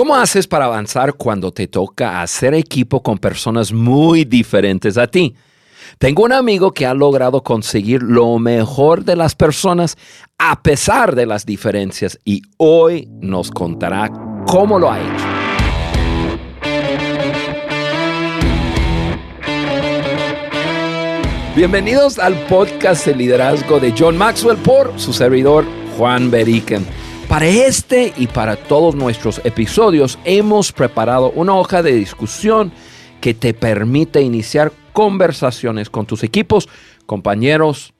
¿Cómo haces para avanzar cuando te toca hacer equipo con personas muy diferentes a ti? Tengo un amigo que ha logrado conseguir lo mejor de las personas a pesar de las diferencias y hoy nos contará cómo lo ha hecho. Bienvenidos al podcast de liderazgo de John Maxwell por su servidor Juan Beriken. Para este y para todos nuestros episodios hemos preparado una hoja de discusión que te permite iniciar conversaciones con tus equipos, compañeros,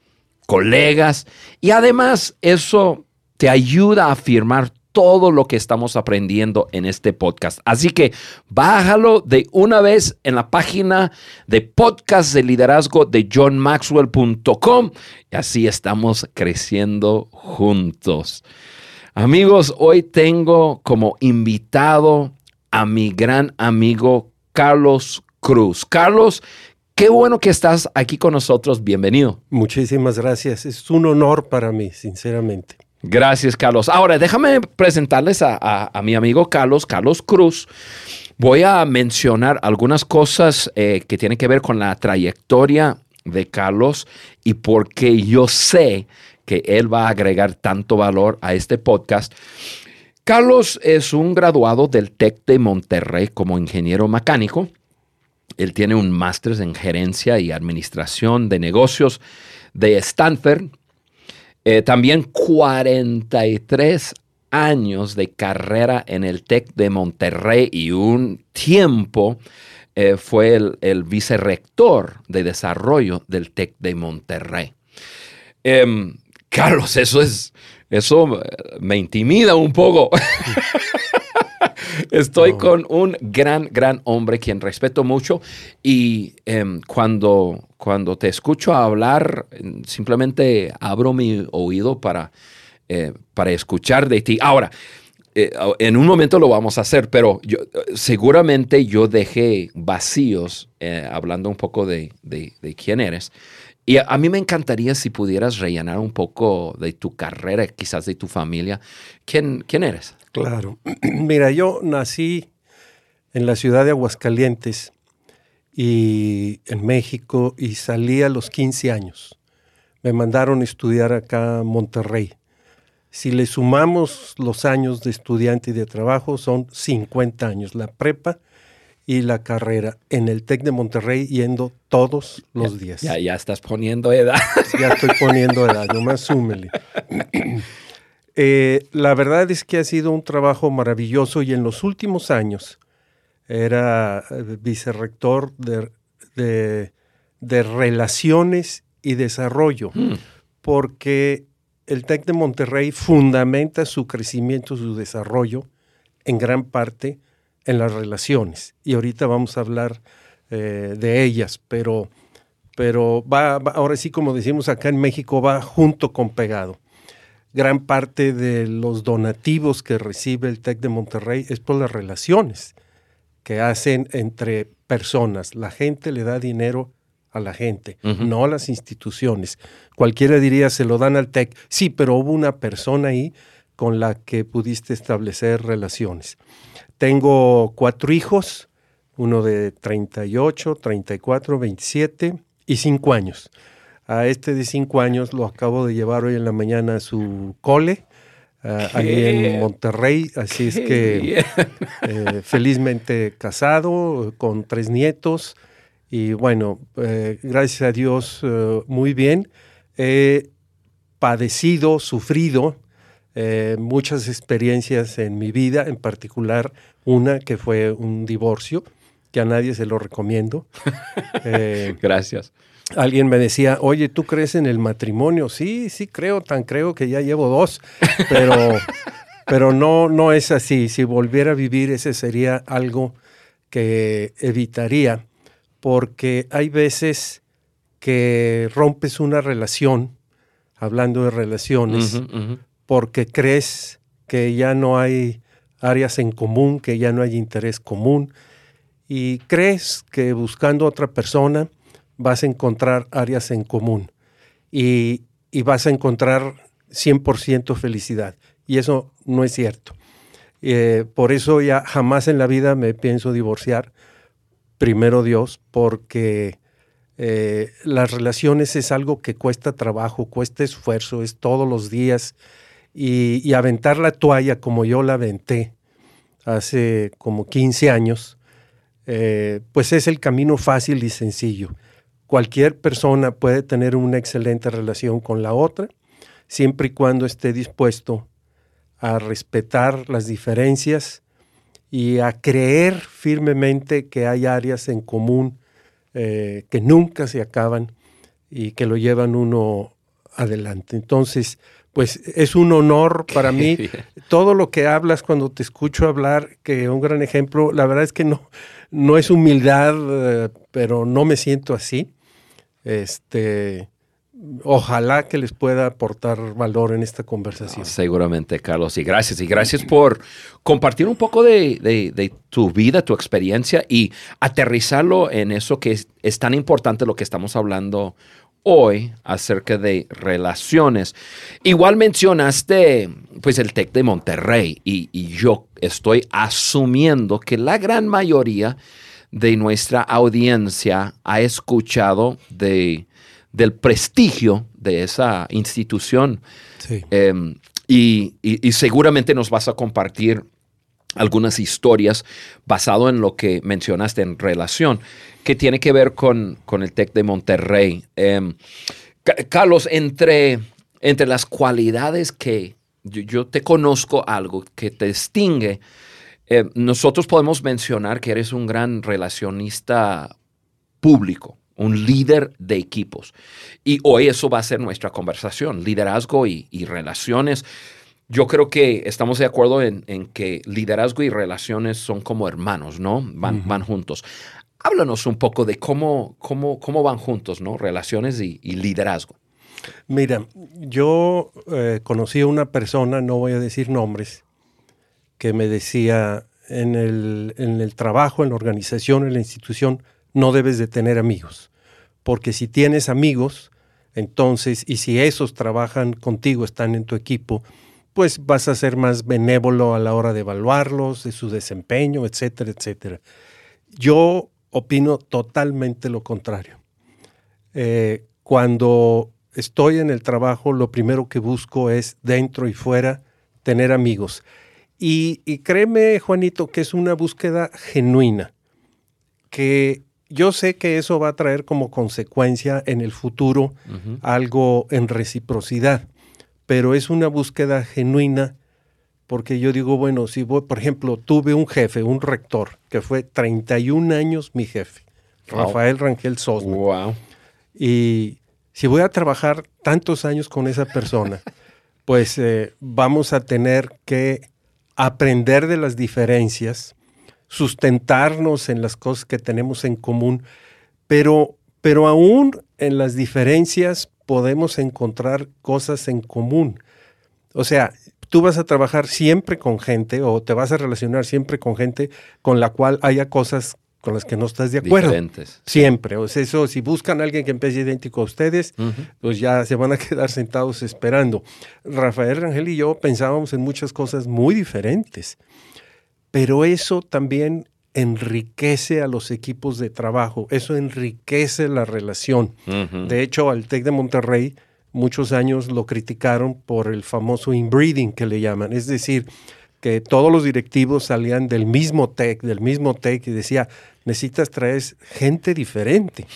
colegas y además eso te ayuda a afirmar todo lo que estamos aprendiendo en este podcast. Así que bájalo de una vez en la página de podcast de liderazgo de johnmaxwell.com y así estamos creciendo juntos. Amigos, hoy tengo como invitado a mi gran amigo Carlos Cruz. Carlos, qué bueno que estás aquí con nosotros. Bienvenido. Muchísimas gracias. Es un honor para mí, sinceramente. Gracias, Carlos. Ahora, déjame presentarles a, mi amigo Carlos, Carlos Cruz. Voy a mencionar algunas cosas eh, que tienen que ver con la trayectoria de Carlos y porque yo sé que él va a agregar tanto valor a este podcast. Carlos es un graduado del TEC de Monterrey como ingeniero mecánico. Él tiene un máster en gerencia y administración de negocios de Stanford eh, también 43 años de carrera en el TEC de Monterrey y un tiempo eh, fue el, el, vicerrector de desarrollo del TEC de Monterrey. Em, Carlos, eso es, eso me intimida un poco. Estoy con un gran, gran hombre quien respeto mucho y em, cuando, cuando te escucho hablar, simplemente abro mi oído para, eh, para escuchar de ti. Ahora, eh, en un momento lo vamos a hacer, pero yo, seguramente yo dejé vacíos eh, hablando un poco de, de, quién eres. Y a, mí me encantaría si pudieras rellenar un poco de tu carrera, quizás de tu familia. ¿Quién, quién eres? Claro. Mira, yo nací en la ciudad de Aguascalientes y en México y salí a los 15 años. Me mandaron a estudiar acá a Monterrey. Si le sumamos los años de estudiante y de trabajo, son 50 años, la prepa y la carrera en el TEC de Monterrey yendo todos los días. Ya, ya estás poniendo edad. Ya estoy poniendo edad, nomás súmele. Eh, la verdad es que ha sido un trabajo maravilloso y en los últimos años era eh, vicerrector de, de, relaciones y desarrollo, mm. porque el TEC de Monterrey fundamenta su crecimiento, su desarrollo en gran parte en las relaciones. Y ahorita vamos a hablar eh, de ellas, pero, pero va, ahora sí, como decimos acá en México, va junto con pegado gran parte de los donativos que recibe el TEC de Monterrey es por las relaciones que hacen entre personas. La gente le da dinero a la gente, no a las instituciones. Cualquiera diría, se lo dan al TEC. Sí, pero hubo una persona ahí con la que pudiste establecer relaciones. Tengo cuatro hijos, uno de 38, 34, 27 y 5 años. A este de cinco años lo acabo de llevar hoy en la mañana a su cole, ahí en Monterrey. Así es que eh, felizmente casado, con tres nietos. Y bueno, eh, gracias a Dios, eh, muy bien. He padecido, sufrido muchas experiencias en mi vida, en particular una que fue un divorcio, que a nadie se lo recomiendo. Gracias alguien me decía, oye, ¿tú crees en el matrimonio? Sí, sí creo, tan creo que ya llevo dos, pero, pero no, no es así. Si volviera a vivir, ese sería algo que evitaría, porque hay veces que rompes una relación, hablando de relaciones, porque crees que ya no hay áreas en común, que ya no hay interés común, y crees que buscando a otra persona, vas a encontrar áreas en común y, vas a encontrar 100% felicidad. Y eso no es cierto. Eh, por eso ya jamás en la vida me pienso divorciar. Primero Dios, porque eh, las relaciones es algo que cuesta trabajo, cuesta esfuerzo, es todos los días. Y, aventar la toalla como yo la aventé hace como 15 años, eh, pues es el camino fácil y sencillo. Cualquier persona puede tener una excelente relación con la otra, siempre y cuando esté dispuesto a respetar las diferencias y a creer firmemente que hay áreas en común eh, que nunca se acaban y que lo llevan uno adelante. Entonces, pues es un honor para mí. Todo lo que hablas cuando te escucho hablar, que un gran ejemplo, la verdad es que no, no es humildad, eh, pero no me siento así. Este, ojalá que les pueda aportar valor en esta conversación. seguramente, Carlos, y gracias. Y gracias por compartir un poco de, tu vida, tu experiencia y aterrizarlo en eso que es, tan importante lo que estamos hablando hoy acerca de relaciones. Igual mencionaste pues el TEC de Monterrey y, y yo estoy asumiendo que la gran mayoría de nuestra audiencia ha escuchado de del prestigio de esa institución. Em, y, seguramente nos vas a compartir algunas historias basado en lo que mencionaste en relación, que tiene que ver con, con el TEC de Monterrey. Em, Carlos, entre, entre las cualidades que yo, te conozco algo que te distingue, em, nosotros podemos mencionar que eres un gran relacionista público un líder de equipos. Y hoy eso va a ser nuestra conversación, liderazgo y, relaciones. Yo creo que estamos de acuerdo en, que liderazgo y relaciones son como hermanos, ¿no? Van, van juntos. Háblanos un poco de cómo, cómo, cómo van juntos, ¿no? Relaciones y, liderazgo. Mira, yo eh, conocí a una persona, no voy a decir nombres, que me decía en el, en el trabajo, en la organización, en la institución, no debes de tener amigos porque si tienes amigos, entonces, y si esos trabajan contigo, están en tu equipo, pues vas a ser más benévolo a la hora de evaluarlos, de su desempeño, etcétera, etcétera. Yo opino totalmente lo contrario. Eh, cuando estoy en el trabajo, lo primero que busco es dentro y fuera tener amigos. Y, y créeme, Juanito, que es una búsqueda genuina, que yo sé que eso va a traer como consecuencia en el futuro algo en reciprocidad, pero es una búsqueda genuina porque yo digo, bueno, si voy, por ejemplo, tuve un jefe, un rector, que fue 31 años mi jefe, Rafael Rangel Sosna. Wow. Y si voy a trabajar tantos años con esa persona, pues eh, vamos a tener que aprender de las diferencias, sustentarnos en las cosas que tenemos en común, pero, pero aún en las diferencias podemos encontrar cosas en común. O sea, tú vas a trabajar siempre con gente o te vas a relacionar siempre con gente con la cual haya cosas con las que no estás de acuerdo. Diferentes. Siempre. O sea, eso, si buscan a alguien que empiece idéntico a ustedes, pues ya se van a quedar sentados esperando. Rafael Rangel y yo pensábamos en muchas cosas muy diferentes pero eso también enriquece a los equipos de trabajo, eso enriquece la relación. De hecho, al TEC de Monterrey muchos años lo criticaron por el famoso inbreeding que le llaman, es decir, que todos los directivos salían del mismo TEC, del mismo TEC y decía, necesitas traer gente diferente,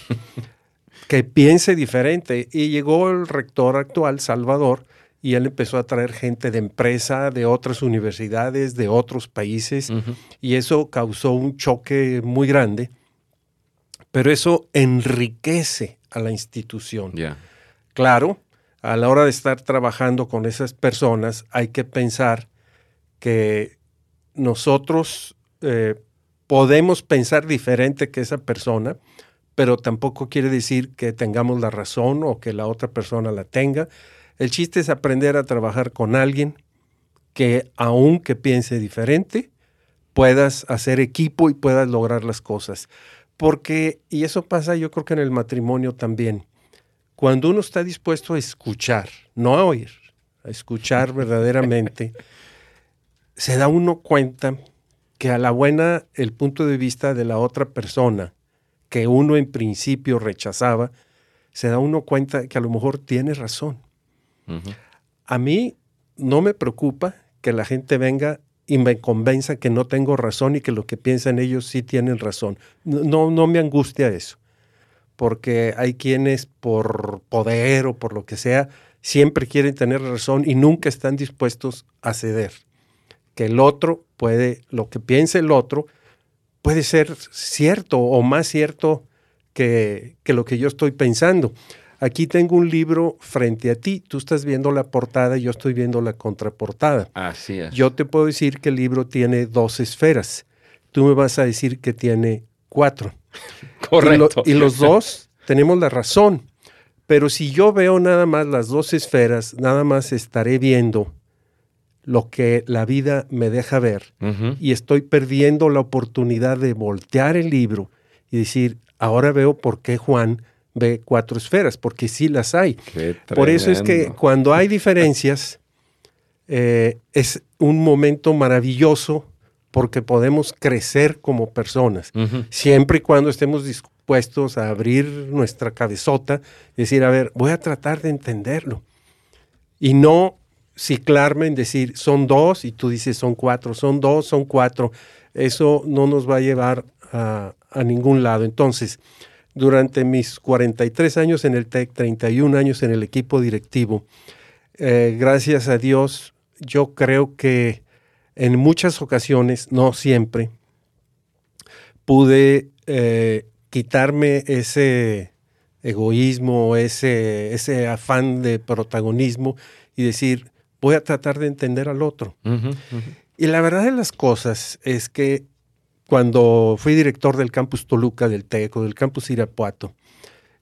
que piense diferente. Y llegó el rector actual, Salvador, y él empezó a traer gente de empresa, de otras universidades, de otros países, y eso causó un choque muy grande, pero eso enriquece a la institución. Claro, a la hora de estar trabajando con esas personas hay que pensar que nosotros eh, podemos pensar diferente que esa persona, pero tampoco quiere decir que tengamos la razón o que la otra persona la tenga el chiste es aprender a trabajar con alguien que, aunque piense diferente, puedas hacer equipo y puedas lograr las cosas. Porque, y eso pasa yo creo que en el matrimonio también, cuando uno está dispuesto a escuchar, no a oír, a escuchar verdaderamente, se da uno cuenta que a la buena el punto de vista de la otra persona que uno en principio rechazaba, se da uno cuenta que a lo mejor tiene razón. A mí no me preocupa que la gente venga y me convenza que no tengo razón y que lo que piensan ellos sí tienen razón. No, no me angustia eso, porque hay quienes por poder o por lo que sea siempre quieren tener razón y nunca están dispuestos a ceder. Que el otro puede, lo que piense el otro, puede ser cierto o más cierto que, que lo que yo estoy pensando. Aquí tengo un libro frente a ti, tú estás viendo la portada y yo estoy viendo la contraportada. Así es. Yo te puedo decir que el libro tiene dos esferas. Tú me vas a decir que tiene cuatro. Correcto. Y, los dos tenemos la razón. Pero si yo veo nada más las dos esferas, nada más estaré viendo lo que la vida me deja ver y estoy perdiendo la oportunidad de voltear el libro y decir, ahora veo por qué Juan ve cuatro esferas, porque sí las hay. Por eso es que cuando hay diferencias, eh, es un momento maravilloso porque podemos crecer como personas, siempre y cuando estemos dispuestos a abrir nuestra cabezota y decir, a ver, voy a tratar de entenderlo. Y no ciclarme en decir, son dos, y tú dices, son cuatro, son dos, son cuatro. Eso no nos va a llevar a, a ningún lado. Entonces, durante mis 43 años en el TEC, 31 años en el equipo directivo, eh, gracias a Dios, yo creo que en muchas ocasiones, no siempre, pude eh, quitarme ese egoísmo, ese, ese afán de protagonismo y decir, voy a tratar de entender al otro. Y la verdad de las cosas es que cuando fui director del campus Toluca, del TECO, del campus Irapuato,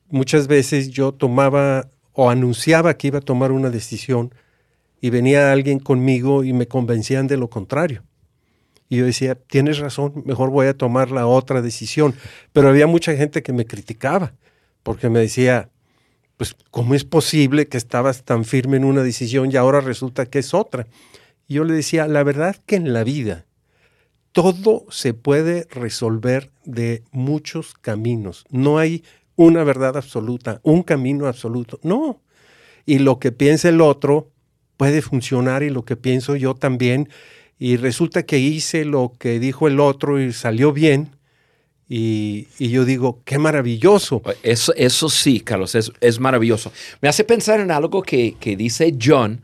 muchas veces yo tomaba o anunciaba que iba a tomar una decisión y venía alguien conmigo y me convencían de lo contrario. Y yo decía, tienes razón, mejor voy a tomar la otra decisión. Pero había mucha gente que me criticaba, porque me decía, pues, ¿cómo es posible que estabas tan firme en una decisión y ahora resulta que es otra? Y yo le decía, la verdad que en la vida todo se puede resolver de muchos caminos. No hay una verdad absoluta, un camino absoluto. No. Y lo que piensa el otro puede funcionar y lo que pienso yo también. Y resulta que hice lo que dijo el otro y salió bien. Y, yo digo, qué maravilloso. Eso, eso sí, Carlos, es, es maravilloso. Me hace pensar en algo que, dice John.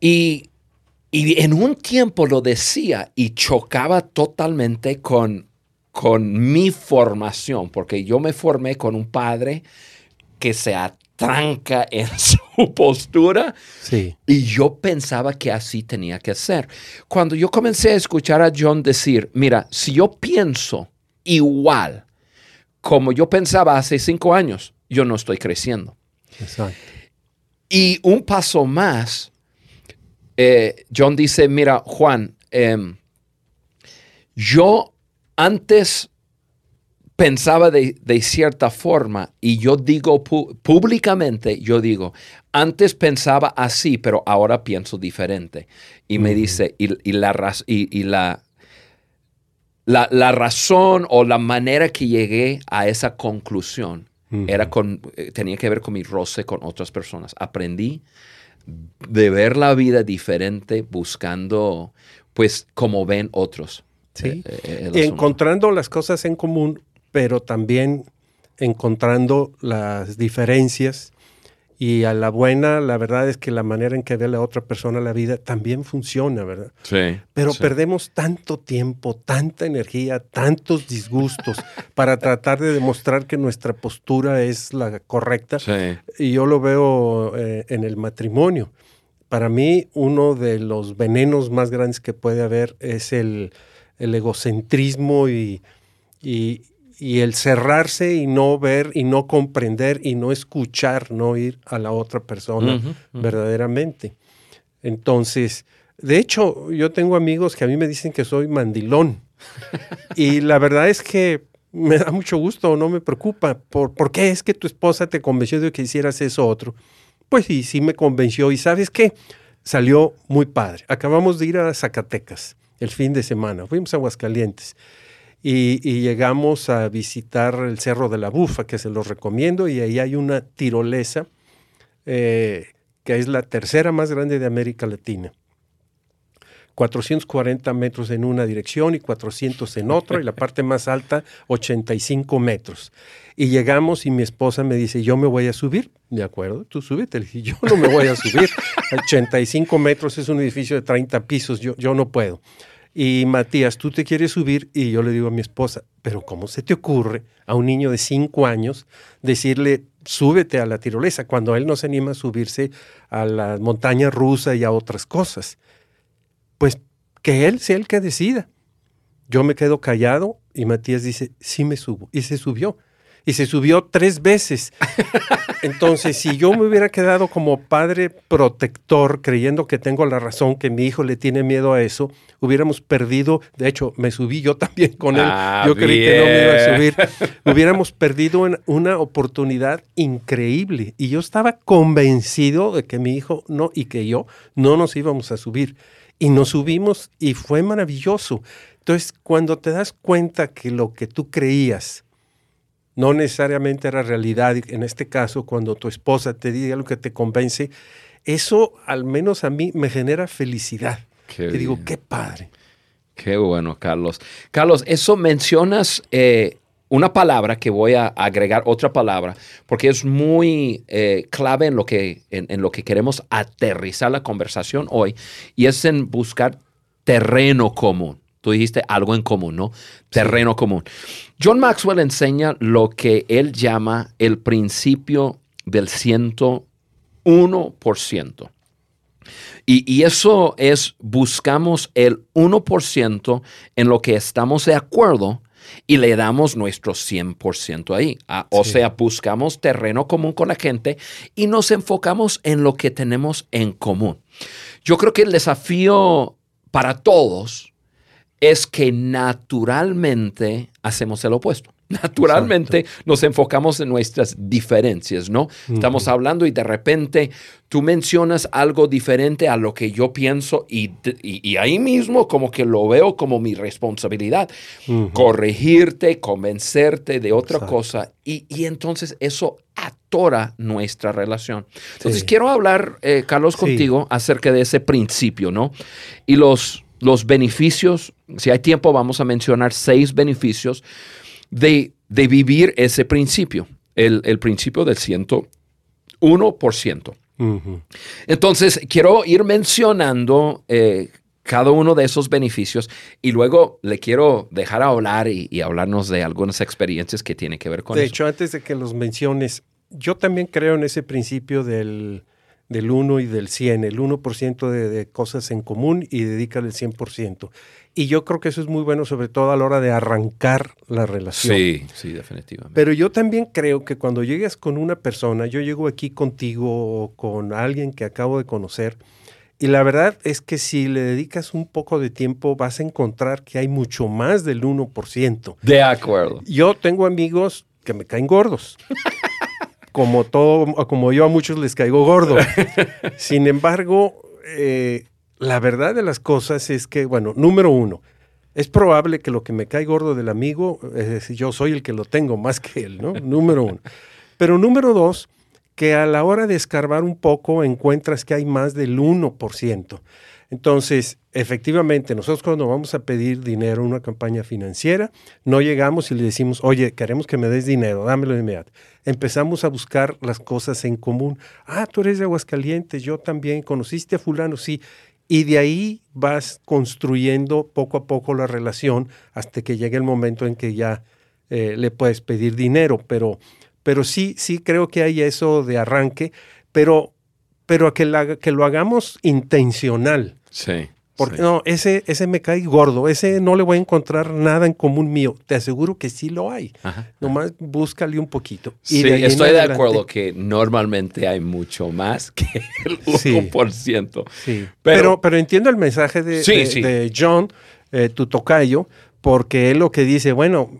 Y y en un tiempo lo decía y chocaba totalmente con, con mi formación, porque yo me formé con un padre que se atranca en su postura sí. y yo pensaba que así tenía que ser. Cuando yo comencé a escuchar a John decir, mira, si yo pienso igual como yo pensaba hace cinco años, yo no estoy creciendo. Exacto. Y un paso más, eh, John dice, mira, Juan, em, yo antes pensaba de, cierta forma y yo digo públicamente, yo digo, antes pensaba así, pero ahora pienso diferente. Y me dice, y, la, y, la, la, razón o la manera que llegué a esa conclusión era con, eh, tenía que ver con mi roce con otras personas. Aprendí de ver la vida diferente buscando, pues, como ven otros. Sí. Eh, eh, encontrando las cosas en común, pero también encontrando las diferencias y a la buena, la verdad es que la manera en que ve la otra persona la vida también funciona, ¿verdad? Sí. Pero perdemos tanto tiempo, tanta energía, tantos disgustos para tratar de demostrar que nuestra postura es la correcta. Sí. Y yo lo veo eh, en el matrimonio. Para mí, uno de los venenos más grandes que puede haber es el, egocentrismo y, y el cerrarse y no ver y no comprender y no escuchar, no ir a la otra persona verdaderamente. Entonces, de hecho, yo tengo amigos que a mí me dicen que soy mandilón. y la verdad es que me da mucho gusto, no me preocupa. ¿Por, ¿Por, qué es que tu esposa te convenció de que hicieras eso otro? Pues sí, sí me convenció. ¿Y sabes qué? salió muy padre. Acabamos de ir a Zacatecas el fin de semana, fuimos a Aguascalientes y, llegamos a visitar el Cerro de la Bufa, que se los recomiendo, y ahí hay una tirolesa eh, que es la tercera más grande de América Latina. 440 metros en una dirección y 400 en otra, y la parte más alta 85 metros. Y llegamos y mi esposa me dice, yo me voy a subir. De acuerdo, tú súbete. Le dije, yo no me voy a subir. 85 metros es un edificio de 30 pisos, yo, yo no puedo. Y Matías, tú te quieres subir y yo le digo a mi esposa, pero ¿cómo se te ocurre a un niño de 5 años decirle, súbete a la tirolesa, cuando él no se anima a subirse a la montaña rusa y a otras cosas? Pues que él sea el que decida. Yo me quedo callado y Matías dice, sí me subo. Y se subió y se subió tres veces. Entonces, si yo me hubiera quedado como padre protector, creyendo que tengo la razón, que mi hijo le tiene miedo a eso, hubiéramos perdido, de hecho, me subí yo también con él, ah, yo creí que no me iba a subir, hubiéramos perdido una oportunidad increíble. Y yo estaba convencido de que mi hijo no y que yo no nos íbamos a subir. Y nos subimos y fue maravilloso. Entonces, cuando te das cuenta que lo que tú creías, no necesariamente era realidad. En este caso, cuando tu esposa te diga lo que te convence, eso al menos a mí me genera felicidad. Qué y digo, qué padre. Qué bueno, Carlos. Carlos, eso mencionas eh, una palabra que voy a agregar, otra palabra, porque es muy eh, clave en lo, que, en lo que queremos aterrizar la conversación hoy, y es en buscar terreno común. Tú dijiste algo en común, ¿no? Terreno común. John Maxwell enseña lo que él llama el principio del 101%. Y, y eso es, buscamos el 1% en lo que estamos de acuerdo y le damos nuestro 100% ahí. Ah, o sea, buscamos terreno común con la gente y nos enfocamos en lo que tenemos en común. Yo creo que el desafío para todos es que naturalmente hacemos el opuesto. Naturalmente nos enfocamos en nuestras diferencias, ¿no? Estamos hablando y de repente tú mencionas algo diferente a lo que yo pienso y, ahí mismo como que lo veo como mi responsabilidad, corregirte, convencerte de otra cosa y, entonces eso atora nuestra relación. Entonces quiero hablar, eh, Carlos, contigo acerca de ese principio, ¿no? Y los los beneficios, si hay tiempo vamos a mencionar seis beneficios de, vivir ese principio, el, principio del 101%. Entonces, quiero ir mencionando eh, cada uno de esos beneficios y luego le quiero dejar hablar y, hablarnos de algunas experiencias que tienen que ver con eso. De hecho, antes de que los menciones, yo también creo en ese principio del del 1 y del 100, el 1% de, de, cosas en común y dedícale el 100%. Y yo creo que eso es muy bueno, sobre todo a la hora de arrancar la relación. Sí, sí, definitivamente. Pero yo también creo que cuando llegues con una persona, yo llego aquí contigo o con alguien que acabo de conocer, y la verdad es que si le dedicas un poco de tiempo, vas a encontrar que hay mucho más del 1%. De acuerdo. Yo tengo amigos que me caen gordos. como todo, como yo a muchos les caigo gordo. Sin embargo, eh, la verdad de las cosas es que, bueno, número uno, es probable que lo que me cae gordo del amigo, es decir, yo soy el que lo tengo más que él, ¿no? número uno. Pero número dos, que a la hora de escarbar un poco encuentras que hay más del 1%. Entonces, efectivamente, nosotros cuando vamos a pedir dinero en una campaña financiera, no llegamos y le decimos, oye, queremos que me des dinero, dámelo de inmediato. Empezamos a buscar las cosas en común. Ah, tú eres de Aguascalientes, yo también, conociste a fulano, sí. Y de ahí vas construyendo poco a poco la relación hasta que llegue el momento en que ya eh, le puedes pedir dinero. Pero, pero sí, sí creo que hay eso de arranque, pero, pero que, que lo hagamos intencional. Sí. Porque no, ese, ese me cae gordo, ese no le voy a encontrar nada en común mío. Te aseguro que sí lo hay. Nomás búscale un poquito. sí, estoy de acuerdo que normalmente hay mucho más que el 1%. Sí, Pero, pero, entiendo el mensaje de, de, John, eh, tu tocayo, porque él lo que dice, bueno,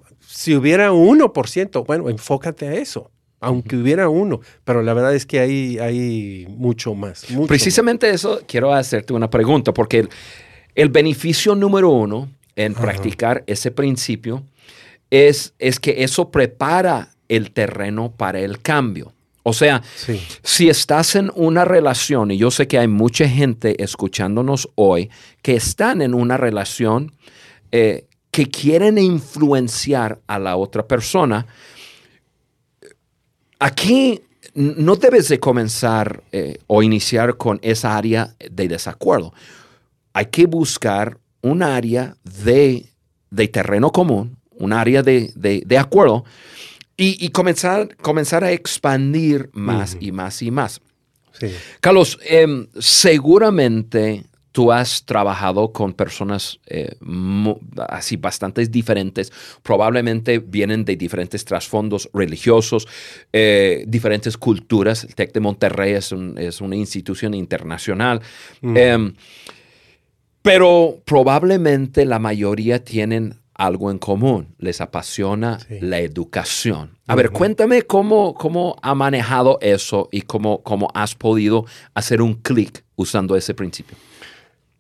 si hubiera 1%, bueno, enfócate a eso. aunque hubiera uno, pero la verdad es que hay, hay mucho más. Precisamente eso quiero hacerte una pregunta, porque el, beneficio número uno en practicar ese principio es, es que eso prepara el terreno para el cambio. O sea, si estás en una relación, y yo sé que hay mucha gente escuchándonos hoy que están en una relación eh, que quieren influenciar a la otra persona, aquí no debes de comenzar eh, o iniciar con esa área de desacuerdo. Hay que buscar un área de, terreno común, un área de, de acuerdo y, comenzar, comenzar a expandir más y más y más. Carlos, em, seguramente tú has trabajado con personas eh, así bastante diferentes, probablemente vienen de diferentes trasfondos religiosos, eh, diferentes culturas. El TEC de Monterrey es, una institución internacional. Em, pero probablemente la mayoría tienen algo en común, les apasiona la educación. A ver, cuéntame cómo, cómo ha manejado eso y cómo, cómo has podido hacer un clic usando ese principio.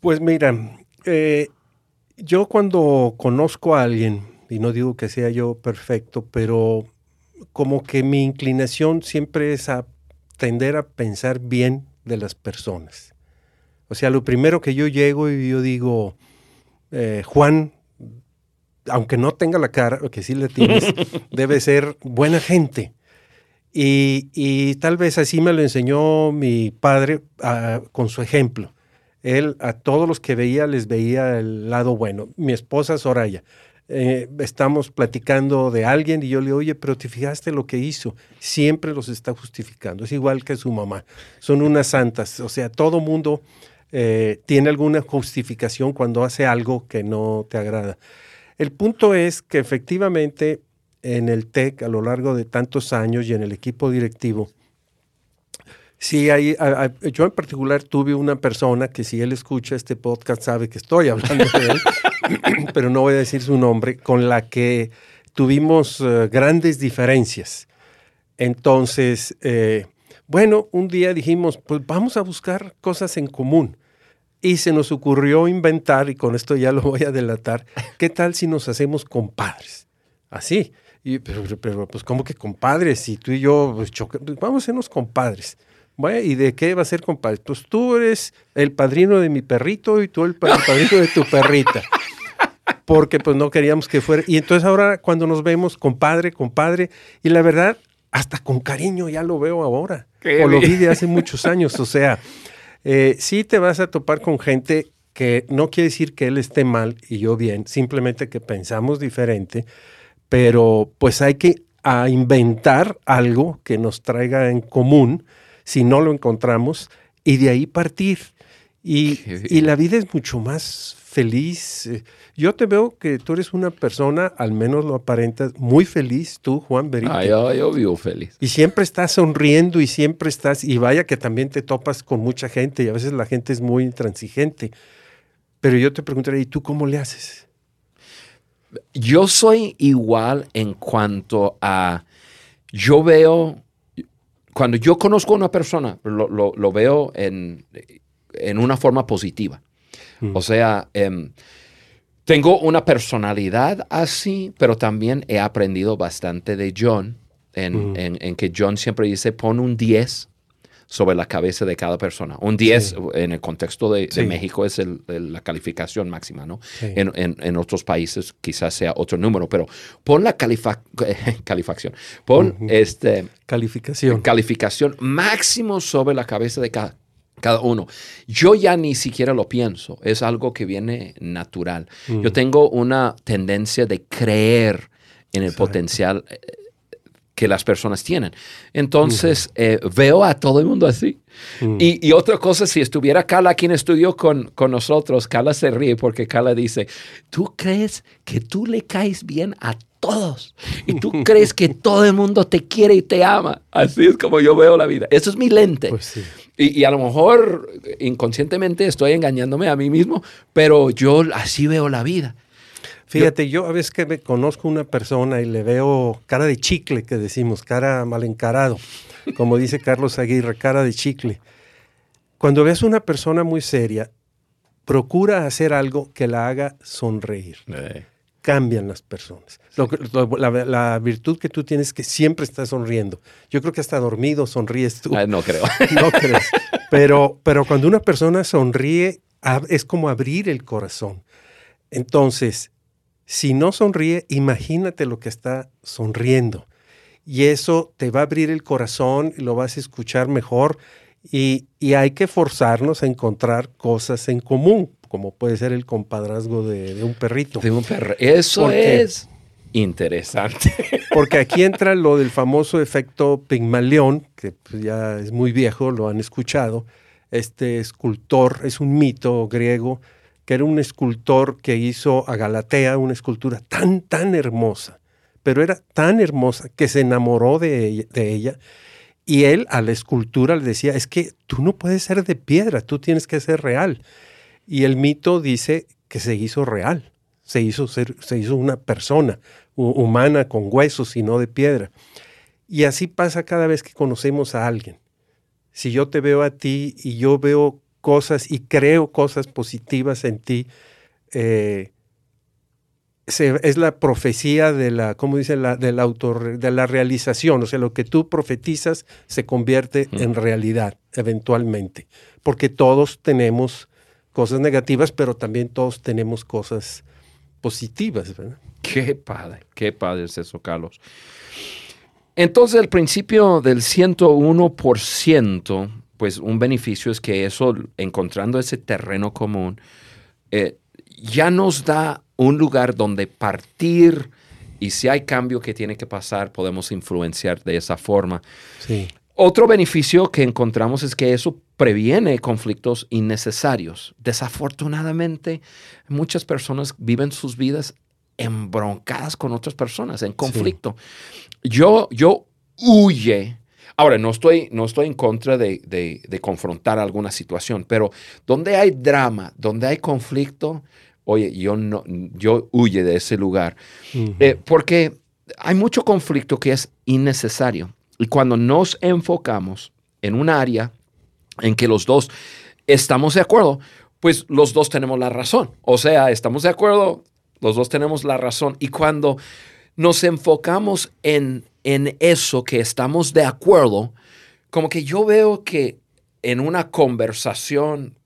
Pues mira, eh, yo cuando conozco a alguien, y no digo que sea yo perfecto, pero como que mi inclinación siempre es a tender a pensar bien de las personas. O sea, lo primero que yo llego y yo digo, eh, Juan, aunque no tenga la cara, que sí le tienes, debe ser buena gente. Y, tal vez así me lo enseñó mi padre ah, con su ejemplo. Él a todos los que veía les veía el lado bueno. Mi esposa Soraya, eh, estamos platicando de alguien y yo le digo, oye, pero te fijaste lo que hizo. Siempre los está justificando. Es igual que su mamá. Son unas santas. O sea, todo mundo eh, tiene alguna justificación cuando hace algo que no te agrada. El punto es que efectivamente en el TEC a lo largo de tantos años y en el equipo directivo, sí hay, yo en particular tuve una persona que si él escucha este podcast sabe que estoy hablando de él, pero no voy a decir su nombre, con la que tuvimos eh, grandes diferencias. Entonces, eh, bueno, un día dijimos, pues vamos a buscar cosas en común. Y se nos ocurrió inventar, y con esto ya lo voy a delatar, ¿qué tal si nos hacemos compadres? Así. Y, pero, pero, pues, ¿cómo que compadres? Si tú y yo pues, pues vamos a hacernos compadres. Bueno, ¿y de qué va a ser compadres? Pues tú eres el padrino de mi perrito y tú el, padrino de tu perrita. Porque pues no queríamos que fuera. Y entonces ahora cuando nos vemos, compadre, compadre, y la verdad, hasta con cariño ya lo veo ahora. o lo vi de hace muchos años. O sea, eh, sí te vas a topar con gente que no quiere decir que él esté mal y yo bien, simplemente que pensamos diferente, pero pues hay que inventar algo que nos traiga en común si no lo encontramos y de ahí partir. Y, y la vida es mucho más feliz. Yo te veo que tú eres una persona, al menos lo aparentas, muy feliz, tú, Juan Berito. Ah, yo, vivo feliz. Y siempre estás sonriendo y siempre estás, y vaya que también te topas con mucha gente y a veces la gente es muy intransigente. Pero yo te preguntaría, ¿y tú cómo le haces? Yo soy igual en cuanto a, yo veo, cuando yo conozco a una persona, lo, veo en, en una forma positiva. O sea, em, tengo una personalidad así, pero también he aprendido bastante de John, en, que John siempre dice, pon un 10 sobre la cabeza de cada persona. Un 10 en el contexto de, México es la calificación máxima, ¿no? En, otros países quizás sea otro número, pero pon la calificación, pon este... Calificación. Calificación máximo sobre la cabeza de cada, cada uno. Yo ya ni siquiera lo pienso, es algo que viene natural. Yo tengo una tendencia de creer en el potencial eh, que las personas tienen. Entonces, eh, veo a todo el mundo así. Mm. Y, otra cosa, si estuviera Carla quien estudió con, con nosotros, Carla se ríe porque Carla dice, tú crees que tú le caes bien a todos. Y tú crees que todo el mundo te quiere y te ama. Así es como yo veo la vida. Eso es mi lente. Pues y, a lo mejor inconscientemente estoy engañándome a mí mismo, pero yo así veo la vida. Fíjate, yo, a veces que me conozco una persona y le veo cara de chicle, que decimos, cara mal encarado, como dice Carlos Aguirre, cara de chicle. Cuando ves una persona muy seria, procura hacer algo que la haga sonreír. Eh, Cambian las personas. Lo que- lo- la, la virtud que tú tienes es que siempre estás sonriendo. Yo creo que hasta dormido sonríes tú. ah, no creo. No crees. Pero, pero cuando una persona sonríe, es como abrir el corazón. Entonces, si no sonríe, imagínate lo que está sonriendo. Y eso te va a abrir el corazón, lo vas a escuchar mejor. Y, y hay que forzarnos a encontrar cosas en común, como puede ser el compadrazgo de, de un perrito. De un perro. Eso Porque- es interesante. Porque aquí entra lo del famoso efecto Pigmalión, que pues, ya es muy viejo, lo han escuchado. Este escultor es un mito griego, era un escultor que hizo a Galatea una escultura tan, tan hermosa, pero era tan hermosa que se enamoró de ella, y él a la escultura le decía, es que tú no puedes ser de piedra, tú tienes que ser real. Y el mito dice que se hizo real, se hizo, se hizo una persona hu- humana con huesos y no de piedra. Y así pasa cada vez que conocemos a alguien. Si yo te veo a ti y yo veo cosas y creo cosas positivas en ti, eh, se- es la profecía de la, ¿cómo dice? La, de, la autor, de la realización. O sea, lo que tú profetizas se convierte en realidad eventualmente. Porque todos tenemos cosas negativas, pero también todos tenemos cosas positivas. ¿verdad? Qué padre, qué padre es eso, Carlos. Entonces, el principio del 101%, pues un beneficio es que eso, encontrando ese terreno común, eh, ya nos da un lugar donde partir y si hay cambio que tiene que pasar, podemos influenciar de esa forma. Sí. Otro beneficio que encontramos es que eso previene conflictos innecesarios. Desafortunadamente, muchas personas viven sus vidas embroncadas con otras personas, en conflicto. Yo, yo huye. Ahora, no estoy, no estoy en contra de, de- de confrontar alguna situación, pero donde hay drama, donde hay conflicto, oye, yo, no, yo huye de ese lugar. Eh, porque hay mucho conflicto que es innecesario. Y cuando nos enfocamos en un área en que los dos estamos de acuerdo, pues los dos tenemos la razón. O sea, estamos de acuerdo, los dos tenemos la razón. Y cuando nos enfocamos en, en eso que estamos de acuerdo, como que yo veo que en una conversación,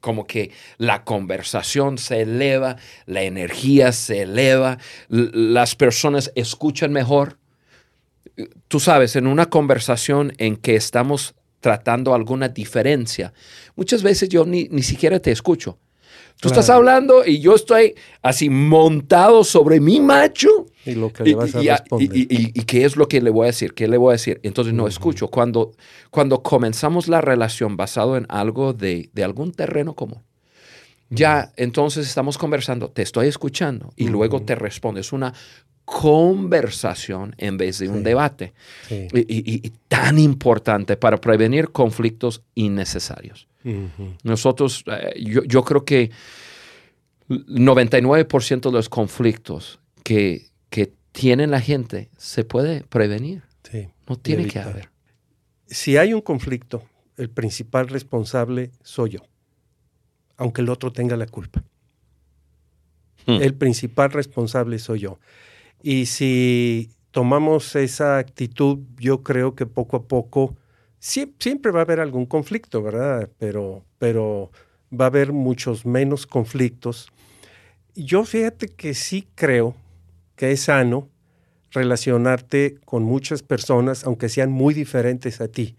como que la conversación se eleva, la energía se eleva, las personas escuchan mejor. Tú sabes, en una conversación en que estamos tratando alguna diferencia, muchas veces yo ni, ni siquiera te escucho. Tú estás hablando y yo estoy así montado sobre mi macho. Y lo que le vas a y- responder. y- y- y qué es lo que le voy a decir? ¿Qué le voy a decir? Entonces no escucho. Cuando, cuando comenzamos la relación basado en algo de, de algún terreno común, ya entonces estamos conversando, te estoy escuchando y luego te respondo. Es una conversación en vez de un debate. Sí. Y, tan importante para prevenir conflictos innecesarios. Nosotros, eh, yo, yo creo que 99% de los conflictos que, que tiene la gente se puede prevenir. Sí. No tiene que haber. Si hay un conflicto, el principal responsable soy yo, aunque el otro tenga la culpa. Hmm. El principal responsable soy yo. Y si tomamos esa actitud, yo creo que poco a poco sie- siempre va a haber algún conflicto, ¿verdad? Pero, pero va a haber muchos menos conflictos. Yo fíjate que sí creo que es sano relacionarte con muchas personas, aunque sean muy diferentes a ti.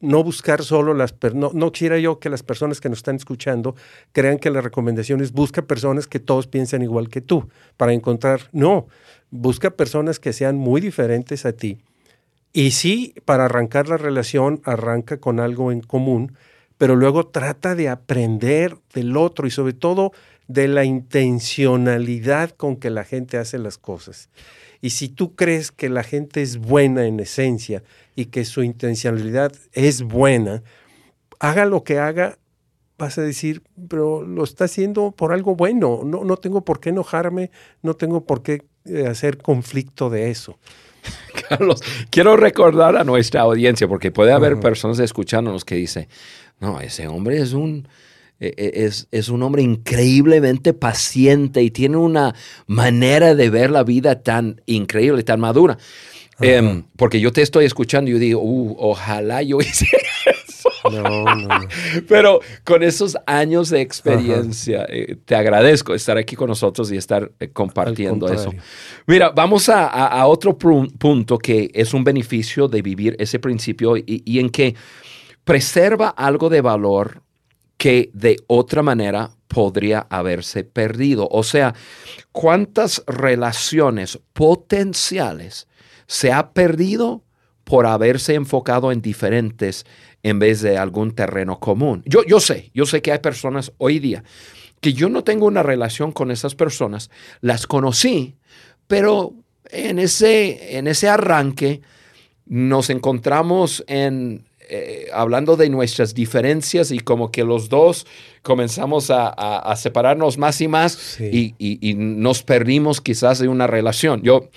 No buscar solo las per- no, no quisiera yo que las personas que nos están escuchando crean que la recomendación es busca personas que todos piensen igual que tú para encontrar. No, busca personas que sean muy diferentes a ti. Y sí, para arrancar la relación, arranca con algo en común, pero luego trata de aprender del otro y sobre todo de la intencionalidad con que la gente hace las cosas. Y si tú crees que la gente es buena en esencia y que su intencionalidad es buena, haga lo que haga, vas a decir, pero lo está haciendo por algo bueno, no, no tengo por qué enojarme, no tengo por qué eh, hacer conflicto de eso. Carlos, quiero recordar a nuestra audiencia, porque puede haber personas escuchándonos que dicen, no, ese hombre es un, es, es, un hombre increíblemente paciente y tiene una manera de ver la vida tan increíble, tan madura. Em, porque yo te estoy escuchando y yo digo, uh, ojalá yo hiciera eso. No, no, no. Pero con esos años de experiencia, eh, te agradezco estar aquí con nosotros y estar eh, compartiendo eso. Mira, vamos a, a, otro punto que es un beneficio de vivir ese principio y, y en que preserva algo de valor que de otra manera podría haberse perdido. O sea, ¿cuántas relaciones potenciales se ha perdido por haberse enfocado en diferentes en vez de algún terreno común. Yo, yo sé, yo sé que hay personas hoy día que yo no tengo una relación con esas personas, las conocí, pero en ese, en ese arranque nos encontramos en, eh, hablando de nuestras diferencias y como que los dos comenzamos a, separarnos más y más y, y, nos perdimos quizás de una relación. Yo,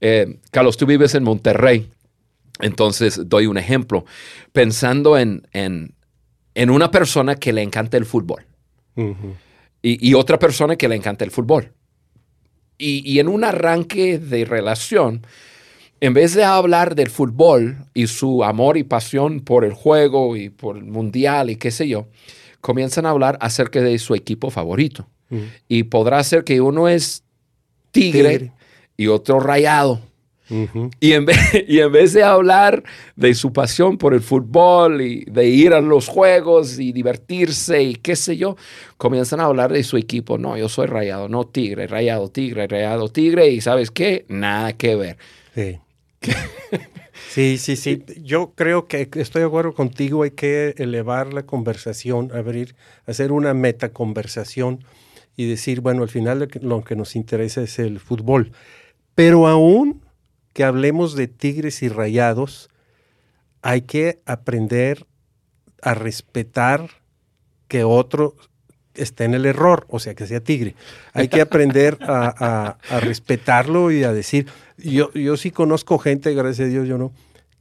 eh, Carlos, tú vives en Monterrey, entonces doy un ejemplo. Pensando en, en, una persona que le encanta el fútbol y, otra persona que le encanta el fútbol. Y, en un arranque de relación, en vez de hablar del fútbol y su amor y pasión por el juego y por el mundial y qué sé yo, comienzan a hablar acerca de su equipo favorito. Y podrá ser que uno es tigre y otro rayado. y, en vez, y en vez de hablar de su pasión por el fútbol y de ir a los juegos y divertirse y qué sé yo, comienzan a hablar de su equipo. No, yo soy rayado, no tigre, rayado, tigre, rayado, tigre. Y sabes qué, nada que ver. Sí. Sí, sí, sí. Yo creo que estoy de acuerdo contigo. Hay que elevar la conversación, abrir, hacer una meta conversación y decir, bueno, al final lo que nos interesa es el fútbol. Pero aún que hablemos de tigres y rayados, hay que aprender a respetar que otro esté en el error, o sea, que sea tigre. Hay que aprender a, respetarlo y a decir, yo, yo sí conozco gente, gracias a Dios yo no,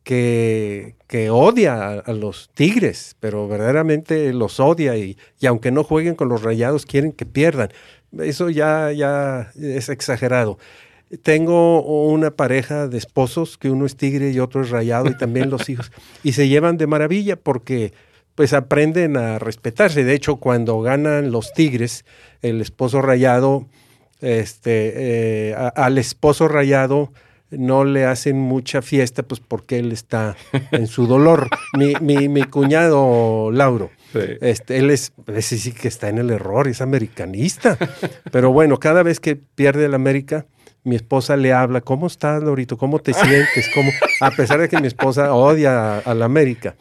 que, que odia a, los tigres, pero verdaderamente los odia y, y, aunque no jueguen con los rayados, quieren que pierdan. Eso ya, ya es exagerado. Tengo una pareja de esposos, que uno es tigre y otro es rayado, y también los hijos, y se llevan de maravilla porque pues aprenden a respetarse. De hecho, cuando ganan los tigres, el esposo rayado, este, eh, al esposo rayado no le hacen mucha fiesta, pues porque él está en su dolor. mi, mi, mi cuñado Lauro. Este, él es, ese sí que está en el error, es americanista. Pero bueno, cada vez que pierde el América, mi esposa le habla, ¿cómo estás, Lorito? ¿Cómo te sientes? ¿Cómo? A pesar de que mi esposa odia a, la América.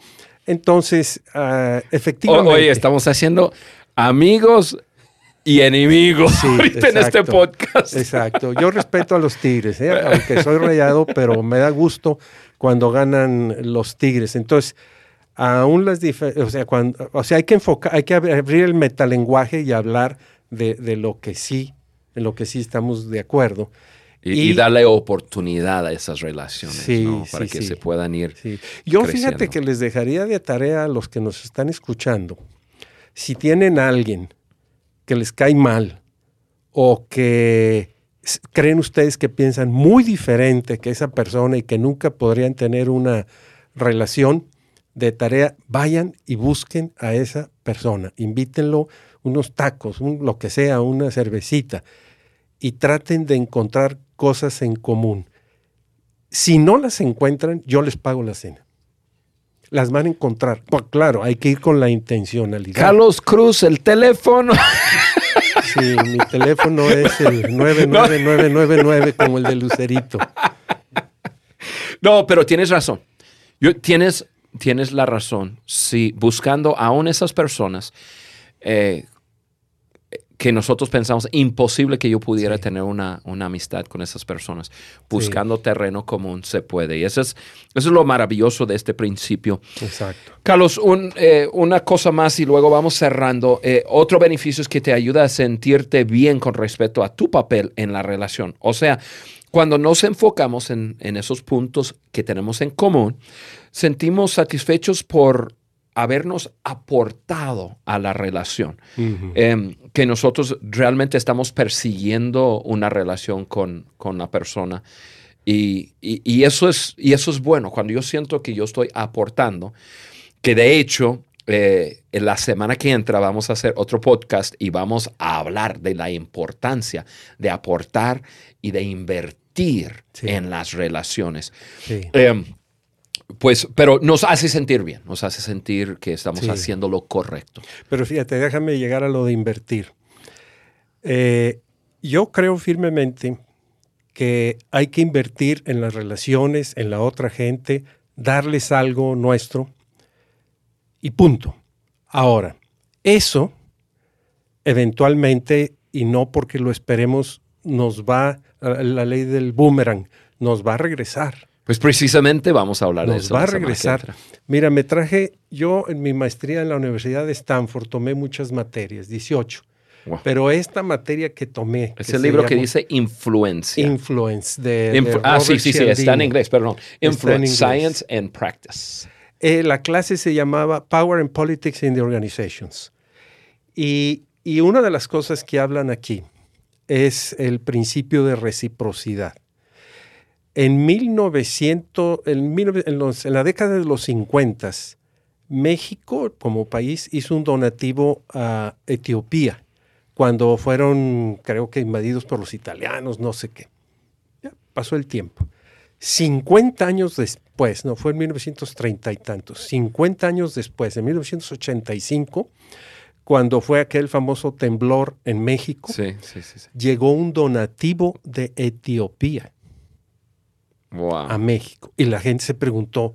Entonces, uh, efectivamente. Oye, estamos haciendo amigos y enemigos en este podcast. Exacto. Yo respeto a los tigres, ¿eh? aunque soy rayado, pero me da gusto cuando ganan los tigres. Entonces, aún las o sea, cuando, o sea, hay que enfocar, hay que abrir el metalenguaje y hablar de, de lo que sí en lo que sí estamos de acuerdo. Y, darle oportunidad a esas relaciones, Para que se puedan ir. Yo fíjate que les dejaría de tarea a los que nos están escuchando, si tienen a alguien que les cae mal o que creen ustedes que piensan muy diferente que esa persona y que nunca podrían tener una relación de tarea, vayan y busquen a esa persona, invítenlo unos tacos, lo que sea, una cervecita y traten de encontrar cosas en común. Si no las encuentran, yo les pago la cena. Las van a encontrar. Pues, claro, hay que ir con la intencionalidad. Carlos Cruz, el teléfono. Sí, mi teléfono es el 99999 como el de Lucerito. No, pero tienes razón. Yo, tienes, tienes la razón. Si buscando aún esas personas, eh, que nosotros pensamos imposible que yo pudiera tener una, una, amistad con esas personas. Buscando terreno común se puede. Y eso es, eso es lo maravilloso de este principio. Exacto. Carlos, eh, una cosa más y luego vamos cerrando. Eh, otro beneficio es que te ayuda a sentirte bien con respecto a tu papel en la relación. O sea, cuando nos enfocamos en, en esos puntos que tenemos en común, sentimos satisfechos por habernos aportado a la relación, em, que nosotros realmente estamos persiguiendo una relación con, con la persona. Y, y, eso es, y eso es bueno, cuando yo siento que yo estoy aportando, que de hecho eh, en la semana que entra vamos a hacer otro podcast y vamos a hablar de la importancia de aportar y de invertir en las relaciones. Sí. Em, pues, pero nos hace sentir bien, nos hace sentir que estamos haciendo lo correcto. Pero fíjate, déjame llegar a lo de invertir. Eh, yo creo firmemente que hay que invertir en las relaciones, en la otra gente, darles algo nuestro y punto. Ahora, eso eventualmente, y no porque lo esperemos, nos va, la ley del boomerang, nos va a regresar. Pues precisamente vamos a hablar de eso. va a regresar. Mira, me traje, yo en mi maestría en la Universidad de Stanford tomé muchas materias, 18. Pero esta materia que tomé. Es el libro que dice Influencia. Influence. De, ah, sí, sí, sí, está en inglés, perdón. Influence, Science and Practice. Eh, la clase se llamaba Power and Politics in the Organizations. Y, y una de las cosas que hablan aquí es el principio de reciprocidad. En, 1900, en, la década de los 50, México como país hizo un donativo a Etiopía cuando fueron, creo que, invadidos por los italianos, no sé qué. Ya, pasó el tiempo. 50 años después, no fue en 1930 y tantos, 50 años después, en 1985, cuando fue aquel famoso temblor en México, llegó un donativo de Etiopía a México. Y la gente se preguntó,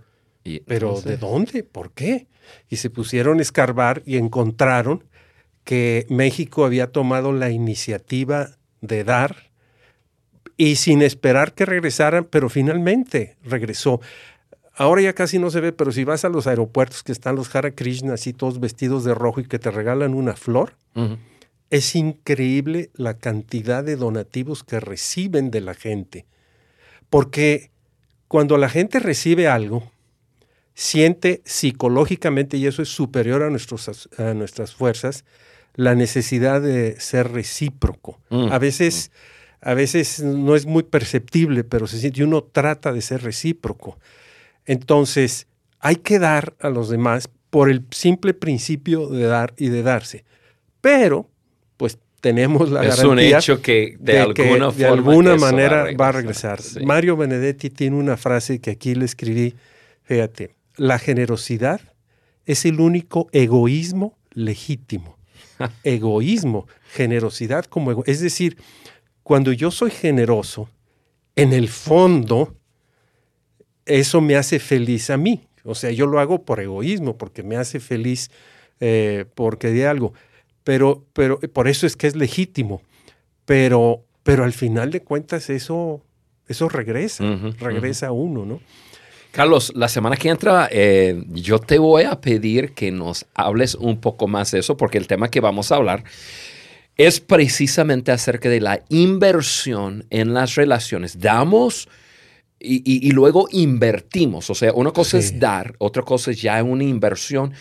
¿pero de dónde? ¿Por qué? Y se pusieron a escarbar y encontraron que México había tomado la iniciativa de dar y sin esperar que regresaran, pero finalmente regresó. Ahora ya casi no se ve, pero si vas a los aeropuertos que están los Hare Krishna así todos vestidos de rojo y que te regalan una flor, es increíble la cantidad de donativos que reciben de la gente. Porque cuando la gente recibe algo, siente psicológicamente, y eso es superior a, nuestros, a nuestras fuerzas, la necesidad de ser recíproco. Mm, a, veces, mm. a veces no es muy perceptible, pero se siente, y uno trata de ser recíproco. Entonces, hay que dar a los demás por el simple principio de dar y de darse. Pero tenemos la es garantía un hecho que de, alguna, de alguna manera va a regresar. Mario Benedetti tiene una frase que aquí le escribí, fíjate, la generosidad es el único egoísmo legítimo. egoísmo, generosidad como ego. Es decir, cuando yo soy generoso, en el fondo, eso me hace feliz a mí. O sea, yo lo hago por egoísmo, porque me hace feliz eh, porque de algo pero, pero por eso es que es legítimo. Pero, pero al final de cuentas eso, eso regresa, regresa a uno, ¿no? Carlos, la semana que entra eh, yo te voy a pedir que nos hables un poco más de eso, porque el tema que vamos a hablar es precisamente acerca de la inversión en las relaciones. Damos y, luego invertimos. O sea, una cosa es dar, otra cosa es ya una inversión.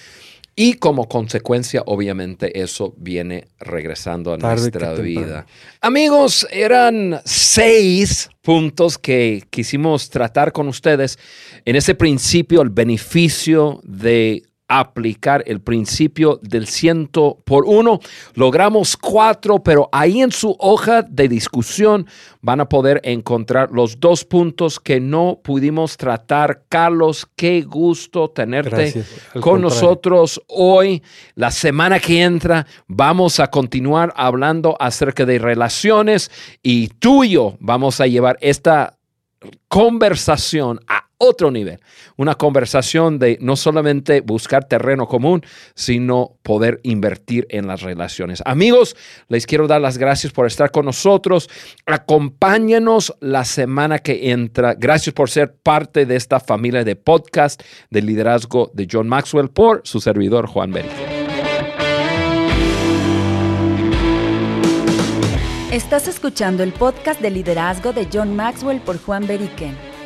Y como consecuencia, obviamente, eso viene regresando a nuestra vida. Amigos, eran seis puntos que quisimos tratar con ustedes. En ese principio, el beneficio de aplicar el principio del ciento por uno. Logramos cuatro, pero ahí en su hoja de discusión van a poder encontrar los dos puntos que no pudimos tratar. Carlos, qué gusto tenerte con nosotros hoy. La semana que entra vamos a continuar hablando acerca de relaciones y tú y yo vamos a llevar esta conversación a otro nivel. Una conversación de no solamente buscar terreno común, sino poder invertir en las relaciones. Amigos, les quiero dar las gracias por estar con nosotros. Acompáñenos la semana que entra. Gracias por ser parte de esta familia de podcast de liderazgo de John Maxwell por su servidor Juan Beriken. Estás escuchando el podcast de liderazgo de John Maxwell por Juan Beriken.